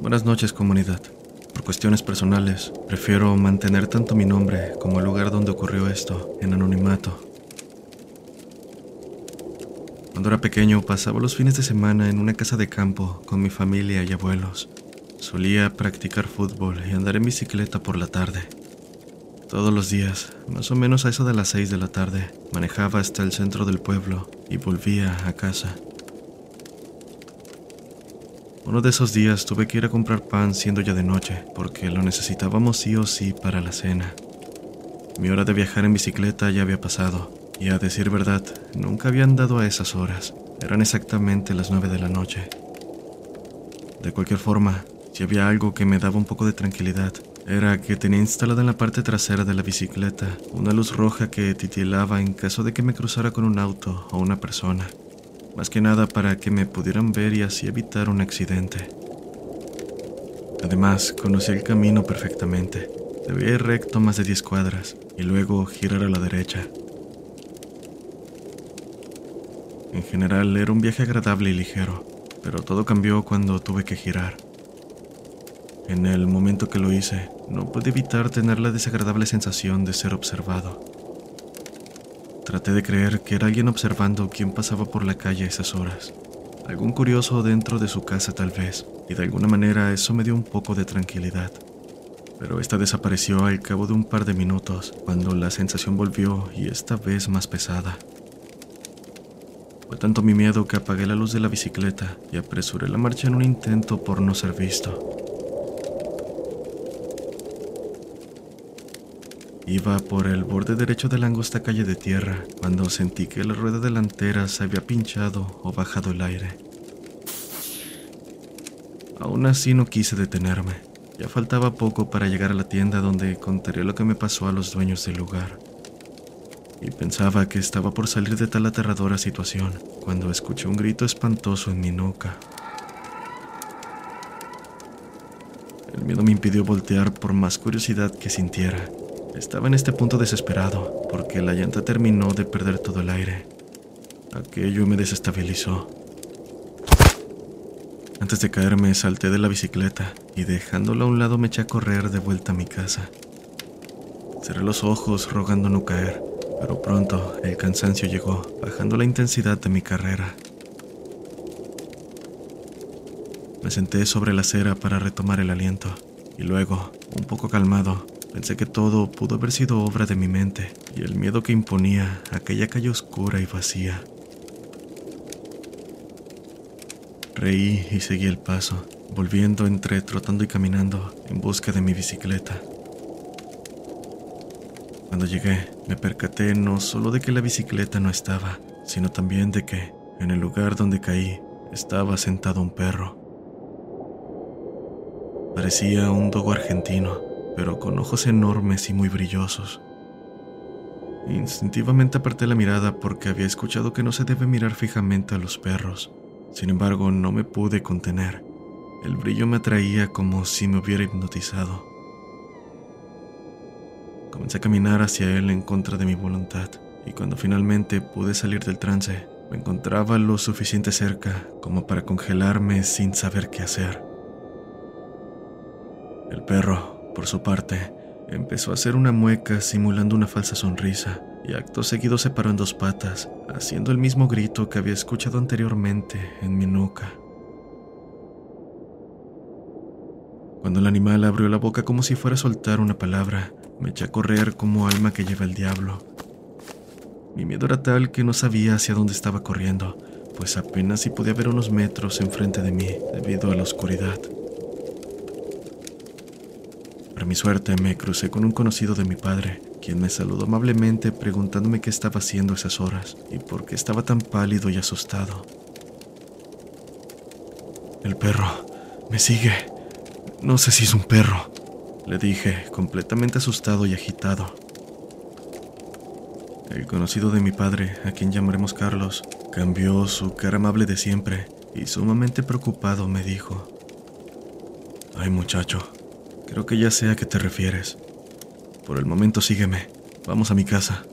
Buenas noches comunidad. Por cuestiones personales, prefiero mantener tanto mi nombre como el lugar donde ocurrió esto en anonimato. Cuando era pequeño pasaba los fines de semana en una casa de campo con mi familia y abuelos. Solía practicar fútbol y andar en bicicleta por la tarde. Todos los días, más o menos a eso de las 6 de la tarde, manejaba hasta el centro del pueblo y volvía a casa. Uno de esos días tuve que ir a comprar pan siendo ya de noche, porque lo necesitábamos sí o sí para la cena. Mi hora de viajar en bicicleta ya había pasado, y a decir verdad, nunca había andado a esas horas. Eran exactamente las nueve de la noche. De cualquier forma, si había algo que me daba un poco de tranquilidad, era que tenía instalada en la parte trasera de la bicicleta una luz roja que titilaba en caso de que me cruzara con un auto o una persona más que nada para que me pudieran ver y así evitar un accidente. Además, conocí el camino perfectamente. Debía ir recto más de 10 cuadras y luego girar a la derecha. En general era un viaje agradable y ligero, pero todo cambió cuando tuve que girar. En el momento que lo hice, no pude evitar tener la desagradable sensación de ser observado. Traté de creer que era alguien observando quién pasaba por la calle a esas horas. Algún curioso dentro de su casa tal vez, y de alguna manera eso me dio un poco de tranquilidad. Pero esta desapareció al cabo de un par de minutos, cuando la sensación volvió y esta vez más pesada. Fue tanto mi miedo que apagué la luz de la bicicleta y apresuré la marcha en un intento por no ser visto. Iba por el borde derecho de la angosta calle de tierra cuando sentí que la rueda delantera se había pinchado o bajado el aire. Aún así no quise detenerme. Ya faltaba poco para llegar a la tienda donde contaré lo que me pasó a los dueños del lugar. Y pensaba que estaba por salir de tal aterradora situación cuando escuché un grito espantoso en mi nuca. El miedo me impidió voltear por más curiosidad que sintiera. Estaba en este punto desesperado porque la llanta terminó de perder todo el aire. Aquello me desestabilizó. Antes de caerme salté de la bicicleta y dejándola a un lado me eché a correr de vuelta a mi casa. Cerré los ojos rogando no caer, pero pronto el cansancio llegó, bajando la intensidad de mi carrera. Me senté sobre la acera para retomar el aliento y luego, un poco calmado, Pensé que todo pudo haber sido obra de mi mente y el miedo que imponía aquella calle oscura y vacía. Reí y seguí el paso, volviendo entre trotando y caminando en busca de mi bicicleta. Cuando llegué, me percaté no solo de que la bicicleta no estaba, sino también de que, en el lugar donde caí, estaba sentado un perro. Parecía un dogo argentino, pero con ojos enormes y muy brillosos. Instintivamente aparté la mirada porque había escuchado que no se debe mirar fijamente a los perros. Sin embargo, no me pude contener. El brillo me atraía como si me hubiera hipnotizado. Comencé a caminar hacia él en contra de mi voluntad, y cuando finalmente pude salir del trance, me encontraba lo suficiente cerca como para congelarme sin saber qué hacer. El perro, por su parte, empezó a hacer una mueca simulando una falsa sonrisa y acto seguido se paró en dos patas, haciendo el mismo grito que había escuchado anteriormente en mi nuca. Cuando el animal abrió la boca como si fuera a soltar una palabra, me eché a correr como alma que lleva el diablo. Mi miedo era tal que no sabía hacia dónde estaba corriendo, pues apenas si podía ver unos metros enfrente de mí debido a la oscuridad. Mi suerte me crucé con un conocido de mi padre, quien me saludó amablemente preguntándome qué estaba haciendo esas horas y por qué estaba tan pálido y asustado. El perro me sigue. No sé si es un perro, le dije, completamente asustado y agitado. El conocido de mi padre, a quien llamaremos Carlos, cambió su cara amable de siempre y sumamente preocupado me dijo, Ay muchacho, creo que ya sé a qué te refieres. Por el momento sígueme, vamos a mi casa.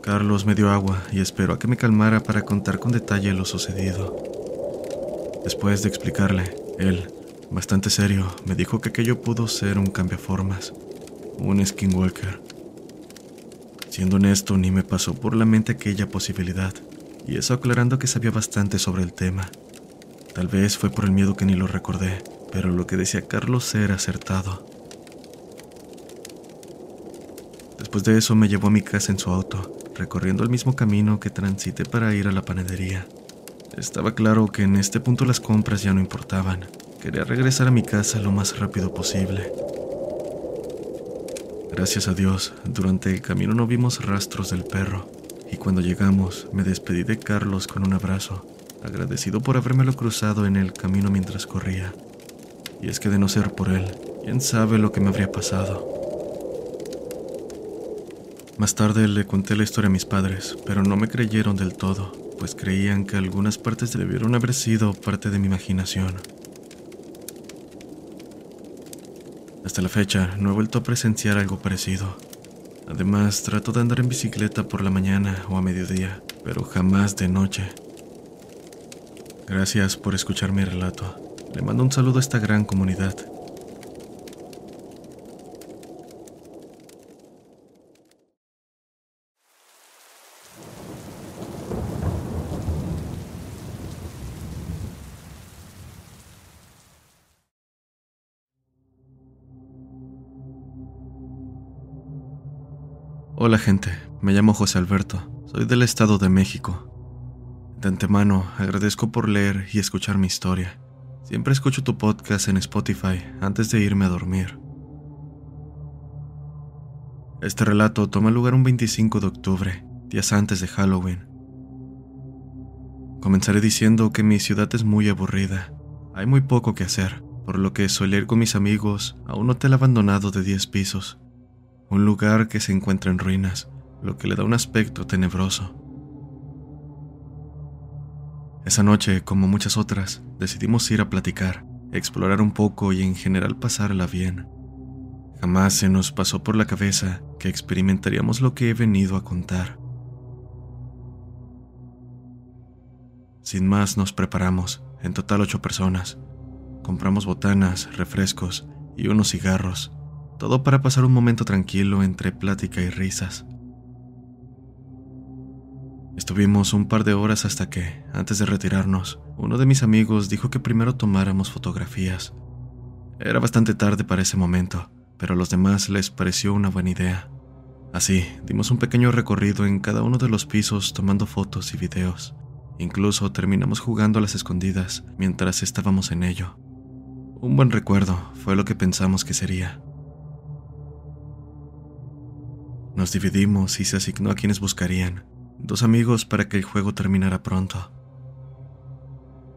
Carlos me dio agua y esperó a que me calmara para contar con detalle lo sucedido. Después de explicarle, él, bastante serio, me dijo que aquello pudo ser un cambiaformas, un skinwalker. Siendo honesto, ni me pasó por la mente aquella posibilidad, y eso aclarando que sabía bastante sobre el tema. Tal vez fue por el miedo que ni lo recordé, pero lo que decía Carlos era acertado. Después de eso me llevó a mi casa en su auto, recorriendo el mismo camino que transité para ir a la panadería. Estaba claro que en este punto las compras ya no importaban, Quería regresar a mi casa lo más rápido posible. Gracias a Dios, durante el camino no vimos rastros del perro, y cuando llegamos me despedí de Carlos con un abrazo, agradecido por habérmelo cruzado en el camino mientras corría. Y es que de no ser por él, quién sabe lo que me habría pasado. Más tarde le conté la historia a mis padres, pero no me creyeron del todo, pues creían que algunas partes debieron haber sido parte de mi imaginación. Hasta la fecha no he vuelto a presenciar algo parecido. Además, trato de andar en bicicleta por la mañana o a mediodía, pero jamás de noche. Gracias por escuchar mi relato. Le mando un saludo a esta gran comunidad. Hola gente, me llamo José Alberto, soy del Estado de México. De antemano, agradezco por leer y escuchar mi historia. Siempre escucho tu podcast en Spotify antes de irme a dormir. Este relato toma lugar un 25 de octubre, días antes de Halloween. Comenzaré diciendo que mi ciudad es muy aburrida. Hay muy poco que hacer, por lo que suele ir con mis amigos a un hotel abandonado de 10 pisos un lugar que se encuentra en ruinas, lo que le da un aspecto tenebroso. Esa noche, como muchas otras, decidimos ir a platicar, explorar un poco y en general pasarla bien. Jamás se nos pasó por la cabeza que experimentaríamos lo que he venido a contar. Sin más nos preparamos, en total ocho personas. Compramos botanas, refrescos y unos cigarros todo para pasar un momento tranquilo entre plática y risas. Estuvimos un par de horas hasta que, antes de retirarnos, uno de mis amigos dijo que primero tomáramos fotografías. Era bastante tarde para ese momento, pero a los demás les pareció una buena idea. Así, dimos un pequeño recorrido en cada uno de los pisos tomando fotos y videos. Incluso terminamos jugando a las escondidas mientras estábamos en ello. Un buen recuerdo fue lo que pensamos que sería. Nos dividimos y se asignó a quienes buscarían, dos amigos para que el juego terminara pronto.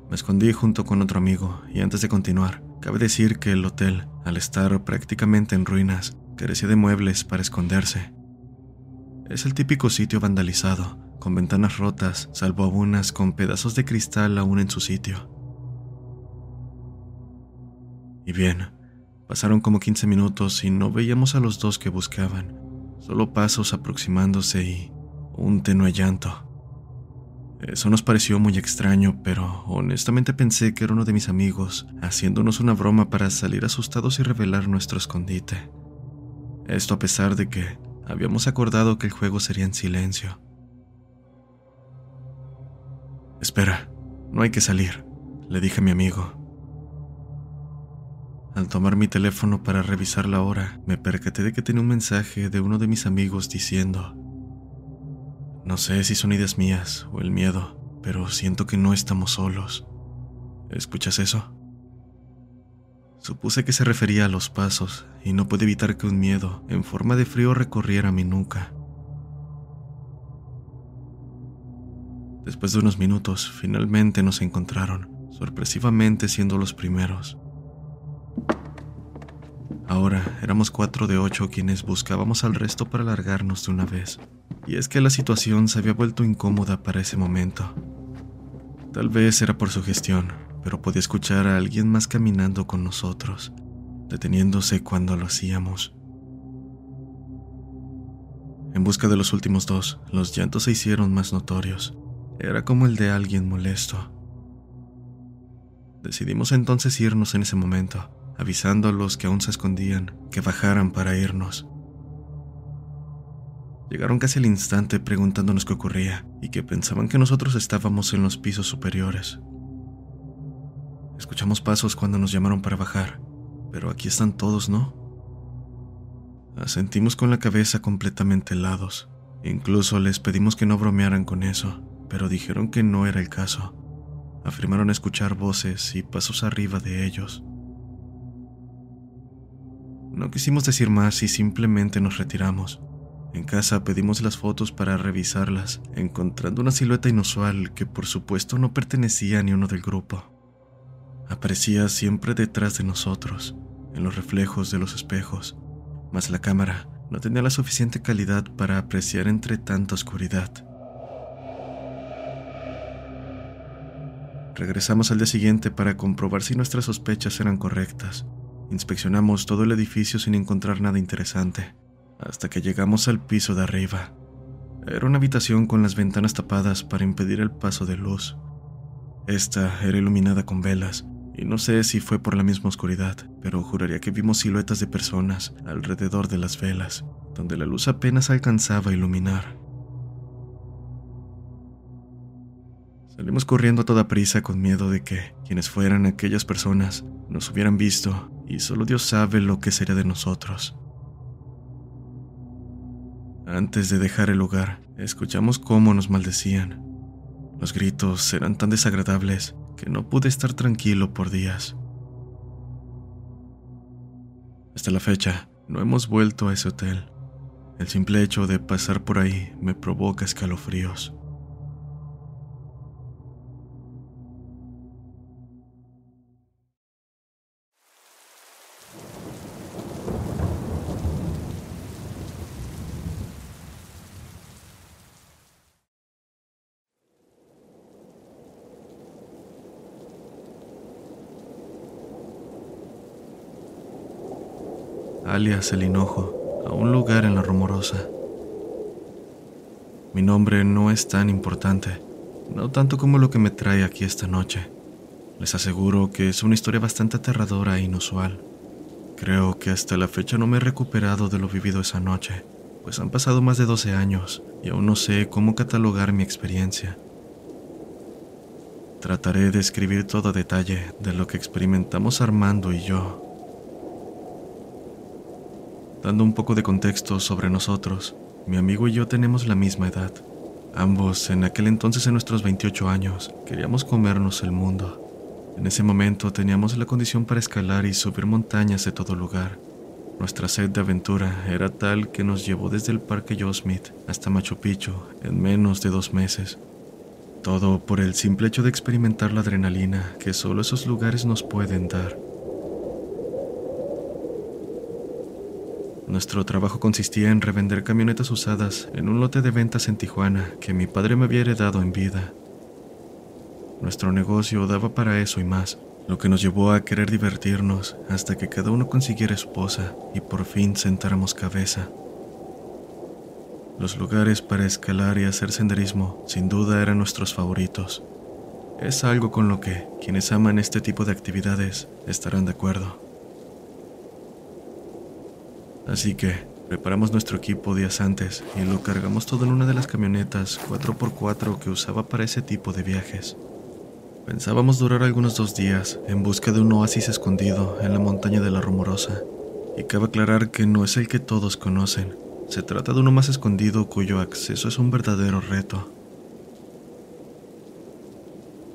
Me escondí junto con otro amigo y antes de continuar, Cabe decir que el hotel, al estar prácticamente en ruinas, carecía de muebles para esconderse. Es el típico sitio vandalizado, con ventanas rotas, salvo algunas con pedazos de cristal aún en su sitio. Y bien, pasaron como 15 minutos y no veíamos a los dos que buscaban, solo pasos aproximándose y un tenue llanto. Eso nos pareció muy extraño, pero honestamente pensé que era uno de mis amigos haciéndonos una broma para salir asustados y revelar nuestro escondite. Esto a pesar de que habíamos acordado que el juego sería en silencio. Espera, no hay que salir, le dije a mi amigo. Al tomar mi teléfono para revisar la hora, me percaté de que tenía un mensaje de uno de mis amigos diciendo, no sé si son ideas mías o el miedo, pero siento que no estamos solos. ¿Escuchas eso? Supuse que se refería a los pasos y no pude evitar que un miedo, en forma de frío, recorriera mi nuca. Después de unos minutos, finalmente nos encontraron, sorpresivamente siendo los primeros. Ahora éramos cuatro de ocho quienes buscábamos al resto para largarnos de una vez. Y es que la situación se había vuelto incómoda para ese momento. Tal vez era por su gestión, pero podía escuchar a alguien más caminando con nosotros, deteniéndose cuando lo hacíamos. En busca de los últimos dos, los llantos se hicieron más notorios. Era como el de alguien molesto. Decidimos entonces irnos en ese momento, avisando a los que aún se escondían que bajaran para irnos. Llegaron casi al instante preguntándonos qué ocurría y que pensaban que nosotros estábamos en los pisos superiores. Escuchamos pasos cuando nos llamaron para bajar, pero aquí están todos, ¿no? Asentimos con la cabeza completamente helados. Incluso les pedimos que no bromearan con eso, pero dijeron que no era el caso. Afirmaron escuchar voces y pasos arriba de ellos. No quisimos decir más y simplemente nos retiramos. En casa pedimos las fotos para revisarlas, encontrando una silueta inusual que por supuesto no pertenecía a ni uno del grupo. Aparecía siempre detrás de nosotros, en los reflejos de los espejos, mas la cámara no tenía la suficiente calidad para apreciar entre tanta oscuridad. Regresamos al día siguiente para comprobar si nuestras sospechas eran correctas. Inspeccionamos todo el edificio sin encontrar nada interesante, hasta que llegamos al piso de arriba. Era una habitación con las ventanas tapadas para impedir el paso de luz. Esta era iluminada con velas, y no sé si fue por la misma oscuridad, pero juraría que vimos siluetas de personas alrededor de las velas, donde la luz apenas alcanzaba a iluminar. Salimos corriendo a toda prisa con miedo de que quienes fueran aquellas personas nos hubieran visto y solo Dios sabe lo que sería de nosotros. Antes de dejar el lugar, escuchamos cómo nos maldecían. Los gritos eran tan desagradables que no pude estar tranquilo por días. Hasta la fecha, no hemos vuelto a ese hotel. El simple hecho de pasar por ahí me provoca escalofríos. Alias El Hinojo, a un lugar en la Rumorosa. Mi nombre no es tan importante, no tanto como lo que me trae aquí esta noche. Les aseguro que es una historia bastante aterradora e inusual. Creo que hasta la fecha no me he recuperado de lo vivido esa noche, pues han pasado más de 12 años y aún no sé cómo catalogar mi experiencia. Trataré de escribir todo detalle de lo que experimentamos Armando y yo Dando un poco de contexto sobre nosotros, mi amigo y yo tenemos la misma edad. Ambos, en aquel entonces en nuestros 28 años, queríamos comernos el mundo. En ese momento teníamos la condición para escalar y subir montañas de todo lugar. Nuestra sed de aventura era tal que nos llevó desde el Parque Yosemite hasta Machu Picchu en menos de dos meses. Todo por el simple hecho de experimentar la adrenalina que solo esos lugares nos pueden dar. Nuestro trabajo consistía en revender camionetas usadas en un lote de ventas en Tijuana que mi padre me había heredado en vida. Nuestro negocio daba para eso y más, lo que nos llevó a querer divertirnos hasta que cada uno consiguiera esposa y por fin sentáramos cabeza. Los lugares para escalar y hacer senderismo sin duda eran nuestros favoritos. Es algo con lo que quienes aman este tipo de actividades estarán de acuerdo. Así que preparamos nuestro equipo días antes y lo cargamos todo en una de las camionetas 4x4 que usaba para ese tipo de viajes. Pensábamos durar algunos dos días en busca de un oasis escondido en la montaña de la Rumorosa, y cabe aclarar que no es el que todos conocen. Se trata de uno más escondido cuyo acceso es un verdadero reto.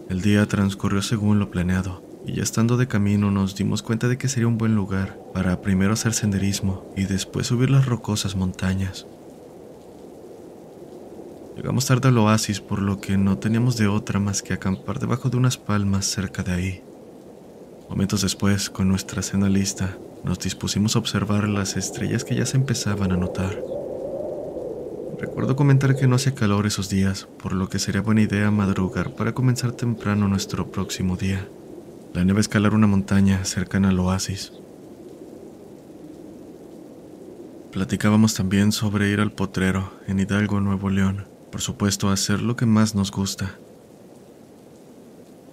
El día transcurrió según lo planeado, y ya estando de camino nos dimos cuenta de que sería un buen lugar para primero hacer senderismo y después subir las rocosas montañas. Llegamos tarde al oasis por lo que no teníamos de otra más que acampar debajo de unas palmas cerca de ahí. Momentos después, con nuestra cena lista, nos dispusimos a observar las estrellas que ya se empezaban a notar. Recuerdo comentar que no hace calor esos días, por lo que sería buena idea madrugar para comenzar temprano nuestro próximo día. La nieve escalar una montaña cercana al oasis. Platicábamos también sobre ir al potrero en Hidalgo, Nuevo León. Por supuesto, hacer lo que más nos gusta.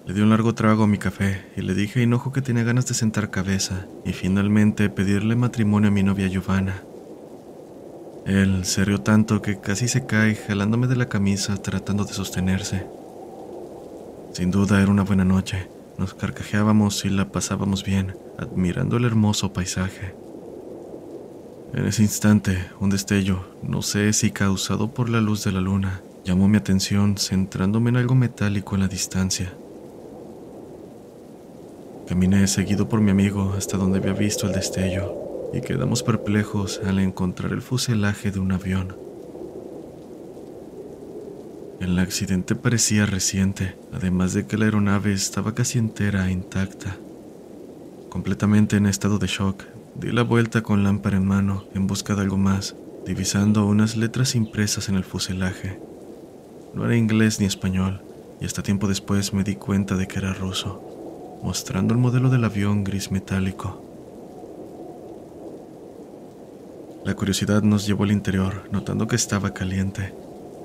Le di un largo trago a mi café y le dije a Hinojo que tenía ganas de sentar cabeza y finalmente pedirle matrimonio a mi novia Giovanna. Él se rió tanto que casi se cae jalándome de la camisa tratando de sostenerse. Sin duda era una buena noche nos carcajeábamos y la pasábamos bien, admirando el hermoso paisaje. En ese instante, un destello, no sé si causado por la luz de la luna, llamó mi atención centrándome en algo metálico en la distancia. Caminé seguido por mi amigo hasta donde había visto el destello y quedamos perplejos al encontrar el fuselaje de un avión. El accidente parecía reciente, además de que la aeronave estaba casi entera e intacta. Completamente en estado de shock, di la vuelta con lámpara en mano en busca de algo más, divisando unas letras impresas en el fuselaje. No era inglés ni español, y hasta tiempo después me di cuenta de que era ruso, mostrando el modelo del avión gris metálico. La curiosidad nos llevó al interior, notando que estaba caliente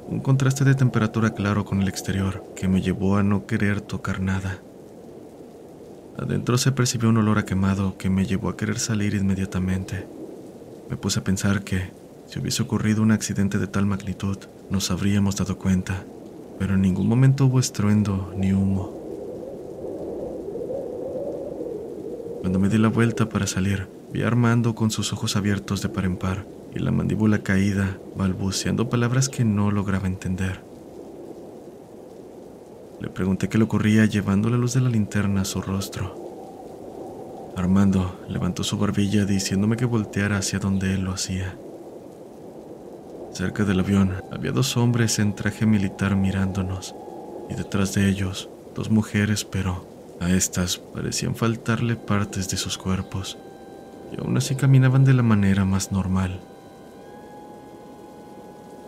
un contraste de temperatura claro con el exterior que me llevó a no querer tocar nada. Adentro se percibió un olor a quemado que me llevó a querer salir inmediatamente. Me puse a pensar que, si hubiese ocurrido un accidente de tal magnitud, nos habríamos dado cuenta, pero en ningún momento hubo estruendo ni humo. Cuando me di la vuelta para salir, vi a Armando con sus ojos abiertos de par en par y la mandíbula caída, balbuceando palabras que no lograba entender. Le pregunté qué le ocurría llevando la luz de la linterna a su rostro. Armando levantó su barbilla diciéndome que volteara hacia donde él lo hacía. Cerca del avión había dos hombres en traje militar mirándonos, y detrás de ellos dos mujeres, pero a estas parecían faltarle partes de sus cuerpos, y aún así caminaban de la manera más normal.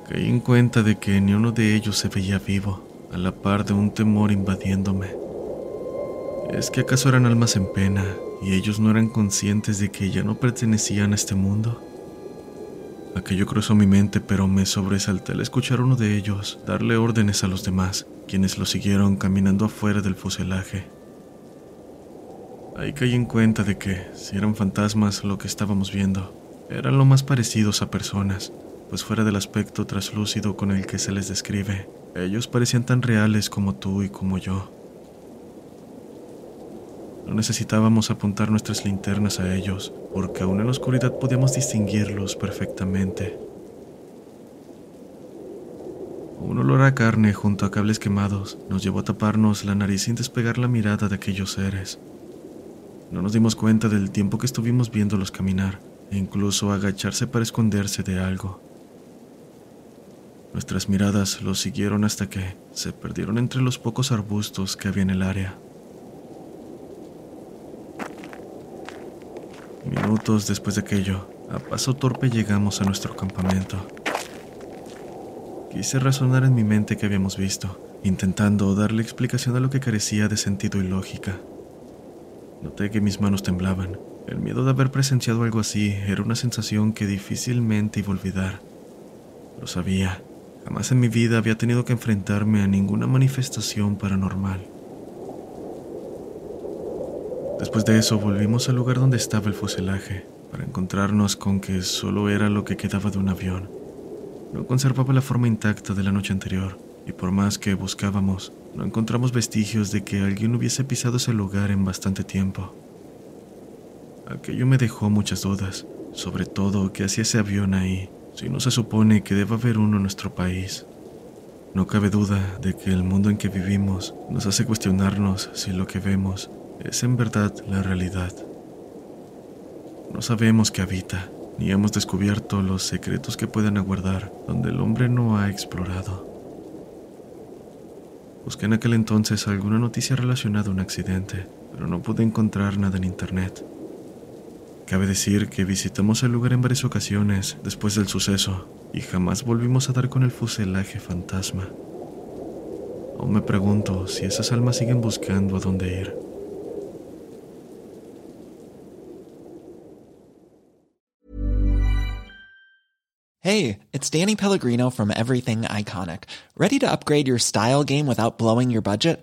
Caí en cuenta de que ni uno de ellos se veía vivo, a la par de un temor invadiéndome. ¿Es que acaso eran almas en pena y ellos no eran conscientes de que ya no pertenecían a este mundo? Aquello cruzó mi mente, pero me sobresalté al escuchar a uno de ellos darle órdenes a los demás, quienes lo siguieron caminando afuera del fuselaje. Ahí caí en cuenta de que, si eran fantasmas lo que estábamos viendo, eran lo más parecidos a personas, pues fuera del aspecto traslúcido con el que se les describe, ellos parecían tan reales como tú y como yo. No necesitábamos apuntar nuestras linternas a ellos, porque aún en la oscuridad podíamos distinguirlos perfectamente. Un olor a carne junto a cables quemados nos llevó a taparnos la nariz sin despegar la mirada de aquellos seres. No nos dimos cuenta del tiempo que estuvimos viéndolos caminar e incluso agacharse para esconderse de algo. Nuestras miradas los siguieron hasta que se perdieron entre los pocos arbustos que había en el área. Minutos después de aquello, A paso torpe llegamos a nuestro campamento. Quise razonar en mi mente que habíamos visto, intentando darle explicación a lo que carecía de sentido y lógica. Noté que mis manos temblaban. El miedo de haber presenciado algo así era una sensación que difícilmente iba a olvidar. Lo sabía. Jamás en mi vida había tenido que enfrentarme a ninguna manifestación paranormal. Después de eso volvimos al lugar donde estaba el fuselaje, para encontrarnos con que solo era lo que quedaba de un avión. No conservaba la forma intacta de la noche anterior, y por más que buscábamos, no encontramos vestigios de que alguien hubiese pisado ese lugar en bastante tiempo. Aquello me dejó muchas dudas, sobre todo qué hacía ese avión ahí, si no se supone que deba haber uno en nuestro país. No cabe duda de que el mundo en que vivimos nos hace cuestionarnos si lo que vemos es en verdad la realidad. No sabemos qué habita, ni hemos descubierto los secretos que pueden aguardar donde el hombre no ha explorado. Busqué en aquel entonces alguna noticia relacionada a un accidente, pero no pude encontrar nada en internet. Cabe decir que visitamos el lugar en varias ocasiones después del suceso y jamás volvimos a dar con el fuselaje fantasma. Aún me pregunto si esas almas siguen buscando a dónde ir. Hey, it's Danny Pellegrino from Everything Iconic. Ready to upgrade your style game without blowing your budget?